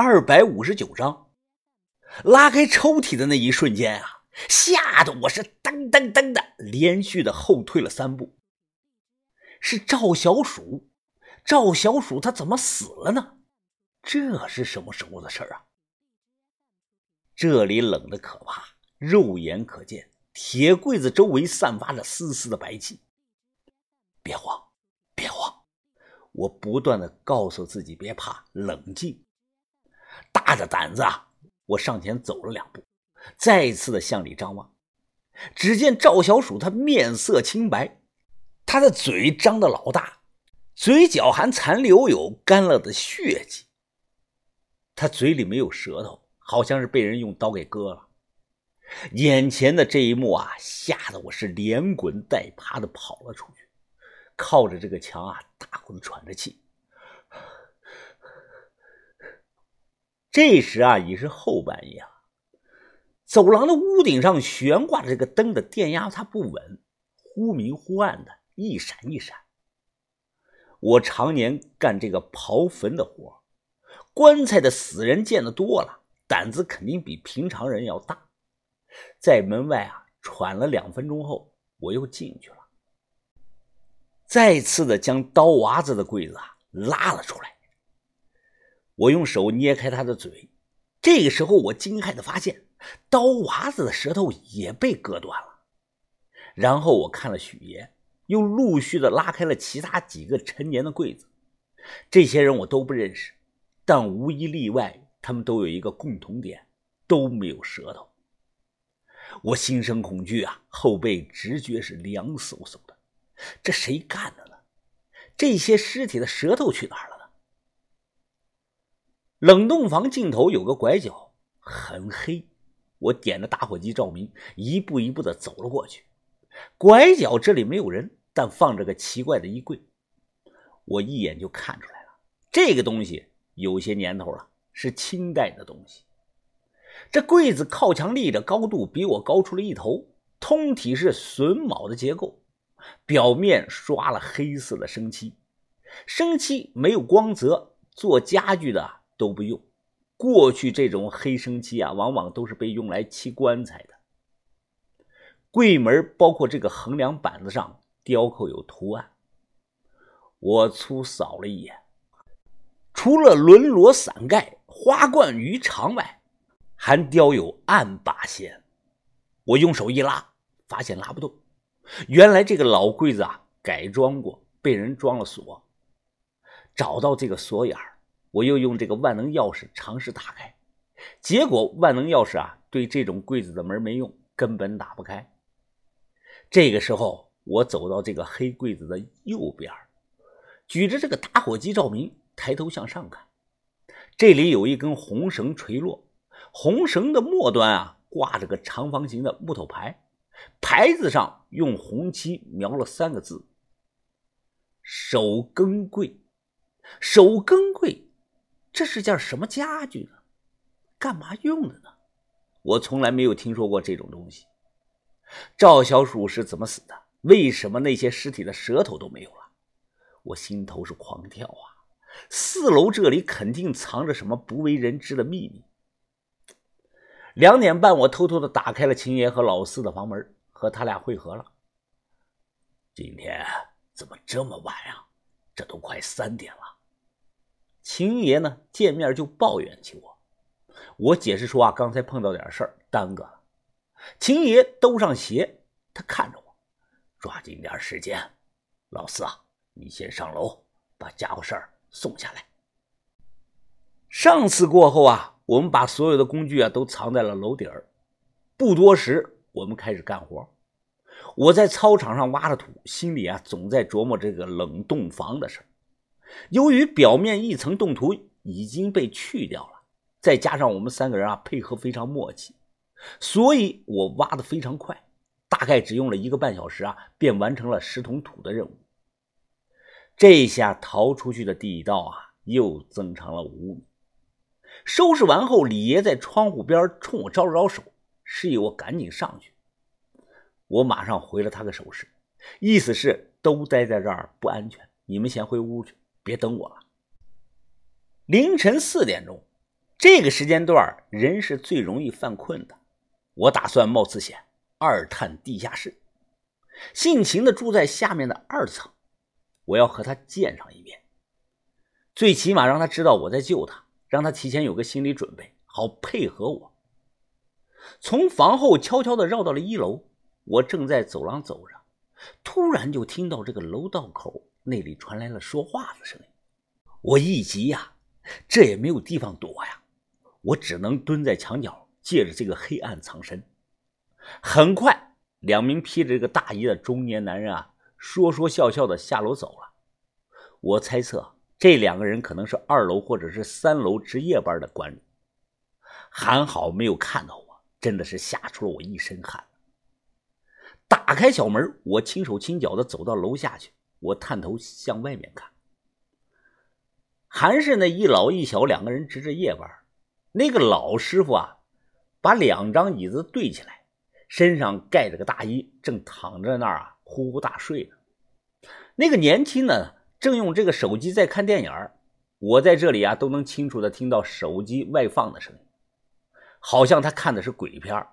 二百五十九章。拉开抽屉的那一瞬间啊，吓得我是噔噔噔的连续的后退了三步。是赵小鼠，赵小鼠他怎么死了呢？这是什么时候的事啊？这里冷的可怕，肉眼可见，铁柜子周围散发着丝丝的白气。别慌，别慌，我不断的告诉自己别怕，冷静。大着胆子啊，我上前走了两步，再一次的向里张望。只见赵小鼠他面色清白，他的嘴张得老大，嘴角还残留有干了的血迹。他嘴里没有舌头。好像是被人用刀给割了，眼前的这一幕啊，吓得我是连滚带爬的跑了出去，靠着这个墙啊，大口的喘着气。这时啊，已是后半夜了，走廊的屋顶上悬挂着这个灯的电压，它不稳，忽明忽暗的，一闪一闪。我常年干这个刨坟的活，棺材的死人见得多了。胆子肯定比平常人要大，在门外啊喘了两分钟后，我又进去了，再次的将刀娃子的柜子啊拉了出来。我用手捏开他的嘴，这个时候我惊骇的发现，刀娃子的舌头也被割断了。然后我看了许爷，又陆续的拉开了其他几个陈年的柜子，这些人我都不认识，但无一例外。他们都有一个共同点，都没有舌头。我心生恐惧啊，后背直觉是凉飕飕的。这谁干的呢？这些尸体的舌头去哪儿了？冷冻房尽头有个拐角，很黑。我点着打火机照明，一步一步的走了过去。拐角这里没有人，但放着个奇怪的衣柜。我一眼就看出来了，这个东西有些年头了。是清代的东西，这柜子靠墙立着，高度比我高出了一头，通体是榫卯的结构，表面刷了黑色的生漆，生漆没有光泽，做家具的都不用。过去这种黑生漆啊，往往都是被用来漆棺材的。柜门包括这个横梁板子上雕刻有图案，我粗扫了一眼，除了轮罗伞盖。花冠鱼肠外，还雕有暗八仙。我用手一拉，发现拉不动。原来这个老柜子啊，改装过，被人装了锁。找到这个锁眼我又用这个万能钥匙尝试打开，结果万能钥匙啊，对这种柜子的门没用，根本打不开。这个时候，我走到这个黑柜子的右边，举着这个打火机照明，抬头向上看。这里有一根红绳垂落，红绳的末端啊挂着个长方形的木头牌，牌子上用红漆描了三个字：“手更柜。”手更柜，这是件什么家具呢？干嘛用的呢？我从来没有听说过这种东西。赵小鼠是怎么死的？为什么那些尸体的舌头都没有了？我心头是狂跳啊！四楼这里肯定藏着什么不为人知的秘密。两点半，我偷偷的打开了秦爷和老四的房门，和他俩会合了。今天怎么这么晚呀？这都快三点了。秦爷呢，见面就抱怨起我。我解释说啊，刚才碰到点事儿，耽搁了。秦爷兜上鞋，他看着我，抓紧点时间。老四啊，你先上楼，把家伙事儿。送下来。上次过后啊，我们把所有的工具啊都藏在了楼顶儿。不多时，我们开始干活。我在操场上挖了土，心里啊总在琢磨这个冷冻房的事由于表面一层冻土已经被去掉了，再加上我们三个人啊配合非常默契，所以我挖的非常快，大概只用了一个半小时啊，便完成了十桶土的任务。这下逃出去的地道啊，又增长了五米。收拾完后，李爷在窗户边冲我招了招手，示意我赶紧上去。我马上回了他个手势，意思是都待在这儿不安全，你们先回屋去，别等我了。凌晨四点钟，这个时间段人是最容易犯困的。我打算冒次险，二探地下室，尽情的住在下面的二层。我要和他见上一面，最起码让他知道我在救他，让他提前有个心理准备，好配合我。从房后悄悄的绕到了一楼，我正在走廊走着，突然就听到这个楼道口那里传来了说话的声音。我一急呀，这也没有地方躲呀，我只能蹲在墙角。借着这个黑暗藏身，很快，两名披着这个大衣的中年男人啊，说说笑笑的下楼走了。我猜测这两个人可能是二楼或者是三楼值夜班的管理。还好没有看到我，真的是吓出了我一身汗。打开小门，我轻手轻脚的走到楼下去。我探头向外面看，还是那一老一小两个人值着夜班。那个老师傅啊。把两张椅子对起来，身上盖着个大衣，正躺在那儿啊，呼呼大睡呢。那个年轻的正用这个手机在看电影我在这里啊，都能清楚的听到手机外放的声音，好像他看的是鬼片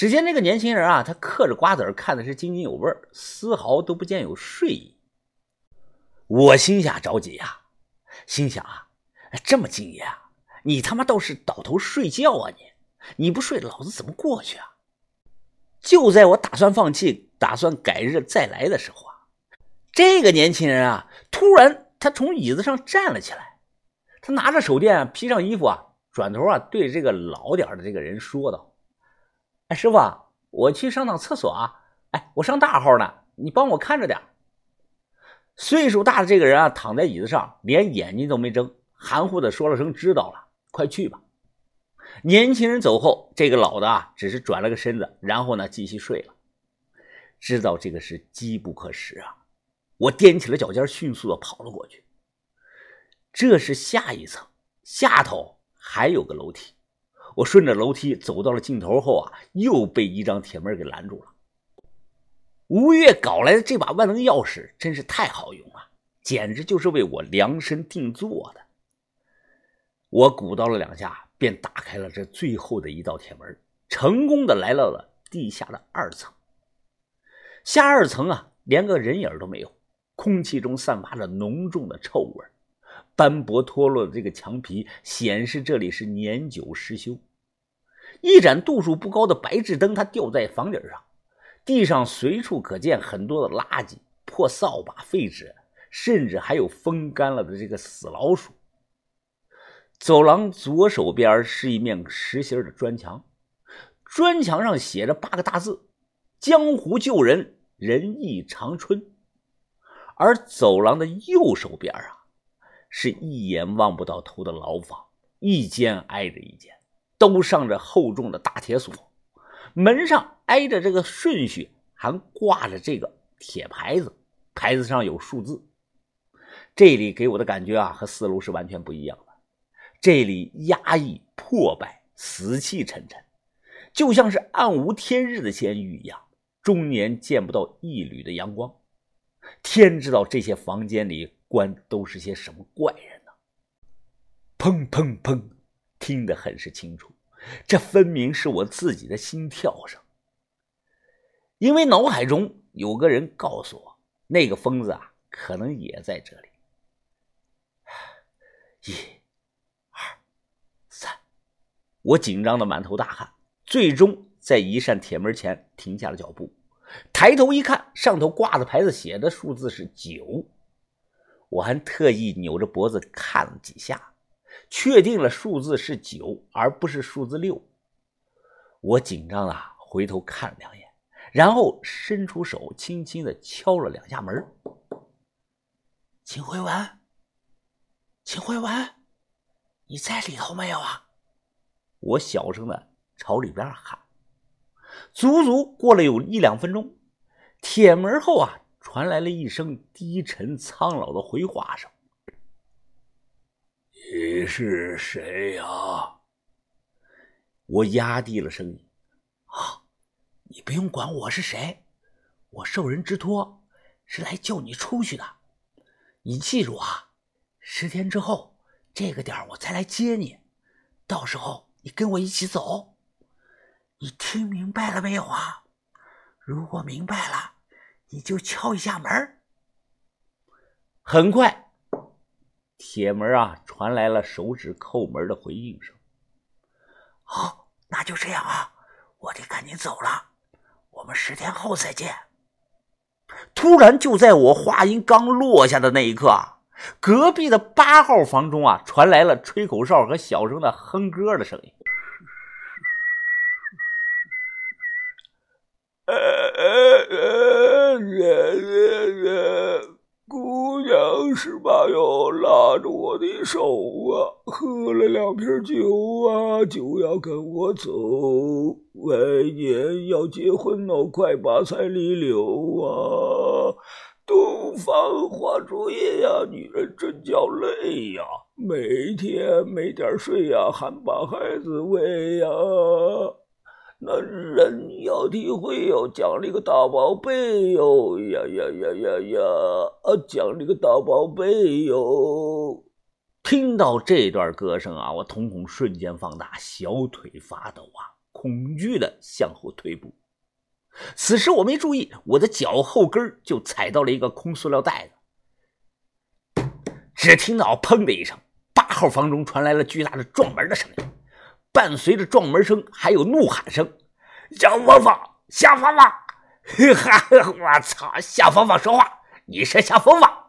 只见那个年轻人啊，他嗑着瓜子看的是津津有味丝毫都不见有睡意。我心下着急呀，心想啊，这么敬业啊，你他妈倒是倒头睡觉啊你！你不睡，老子怎么过去啊？就在我打算放弃、打算改日再来的时候啊，这个年轻人啊，突然他从椅子上站了起来，他拿着手电，披上衣服啊，转头啊，对这个老点的这个人说道：“哎，师傅，我去上趟厕所啊，哎，我上大号呢，你帮我看着点。”岁数大的这个人啊，躺在椅子上，连眼睛都没睁，含糊的说了声：“知道了，快去吧。”年轻人走后，这个老的啊，只是转了个身子，然后呢，继续睡了。知道这个是机不可失啊，我踮起了脚尖，迅速的跑了过去。这是下一层，下头还有个楼梯。我顺着楼梯走到了尽头后啊，又被一张铁门给拦住了。吴越搞来的这把万能钥匙真是太好用了，简直就是为我量身定做的。我鼓捣了两下。便打开了这最后的一道铁门，成功的来到了地下的二层。下二层啊，连个人影都没有，空气中散发着浓重的臭味，斑驳脱落的这个墙皮显示这里是年久失修。一盏度数不高的白炽灯，它吊在房顶上，地上随处可见很多的垃圾、破扫把、废纸，甚至还有风干了的这个死老鼠。走廊左手边是一面实心的砖墙，砖墙上写着八个大字：“江湖救人，仁义长春。”而走廊的右手边啊，是一眼望不到头的牢房，一间挨着一间，都上着厚重的大铁锁，门上挨着这个顺序，还挂着这个铁牌子，牌子上有数字。这里给我的感觉啊，和四楼是完全不一样的。这里压抑、破败、死气沉沉，就像是暗无天日的监狱一样，终年见不到一缕的阳光。天知道这些房间里关的都是些什么怪人呢？砰砰砰，听得很是清楚，这分明是我自己的心跳声。因为脑海中有个人告诉我，那个疯子啊，可能也在这里。一。二、三我紧张的满头大汗，最终在一扇铁门前停下了脚步。抬头一看，上头挂的牌子写的数字是九。我还特意扭着脖子看了几下，确定了数字是九，而不是数字六。我紧张的回头看了两眼，然后伸出手，轻轻的敲了两下门。秦慧文，秦慧文，你在里头没有啊？我小声的朝里边喊，足足过了有一两分钟，铁门后啊传来了一声低沉苍老的回话声：“你是谁呀？”我压低了声音：“啊，你不用管我是谁，我受人之托是来救你出去的。你记住啊，十天之后这个点我再来接你。”到时候你跟我一起走。你听明白了没有啊？如果明白了，你就敲一下门。很快，铁门啊传来了手指叩门的回应声。好，那就这样啊，我得赶紧走了，我们十天后再见。突然，就在我话音刚落下的那一刻，隔壁的八号房中啊传来了吹口哨和小声的哼歌的声音呃，姑娘是吧？哟，拉着我的手啊，喝了两瓶酒啊，就要跟我走。晚年要结婚了，快把彩礼留啊！洞房花烛夜呀，女人真叫累呀，每天没点睡呀，还把孩子喂呀。那人要体会哟，奖励个大宝贝哟，呀呀呀呀呀，啊，奖励个大宝贝哟。听到这段歌声啊，我瞳孔瞬间放大，小腿发抖啊，恐惧的向后退步。此时我没注意，我的脚后跟就踩到了一个空塑料袋子。只听到“砰”的一声，八号房中传来了巨大的撞门的声音。伴随着撞门声，还有怒喊声：“小芳芳，夏芳芳！” 哈哈，我操！夏芳芳说话，你是夏芳芳？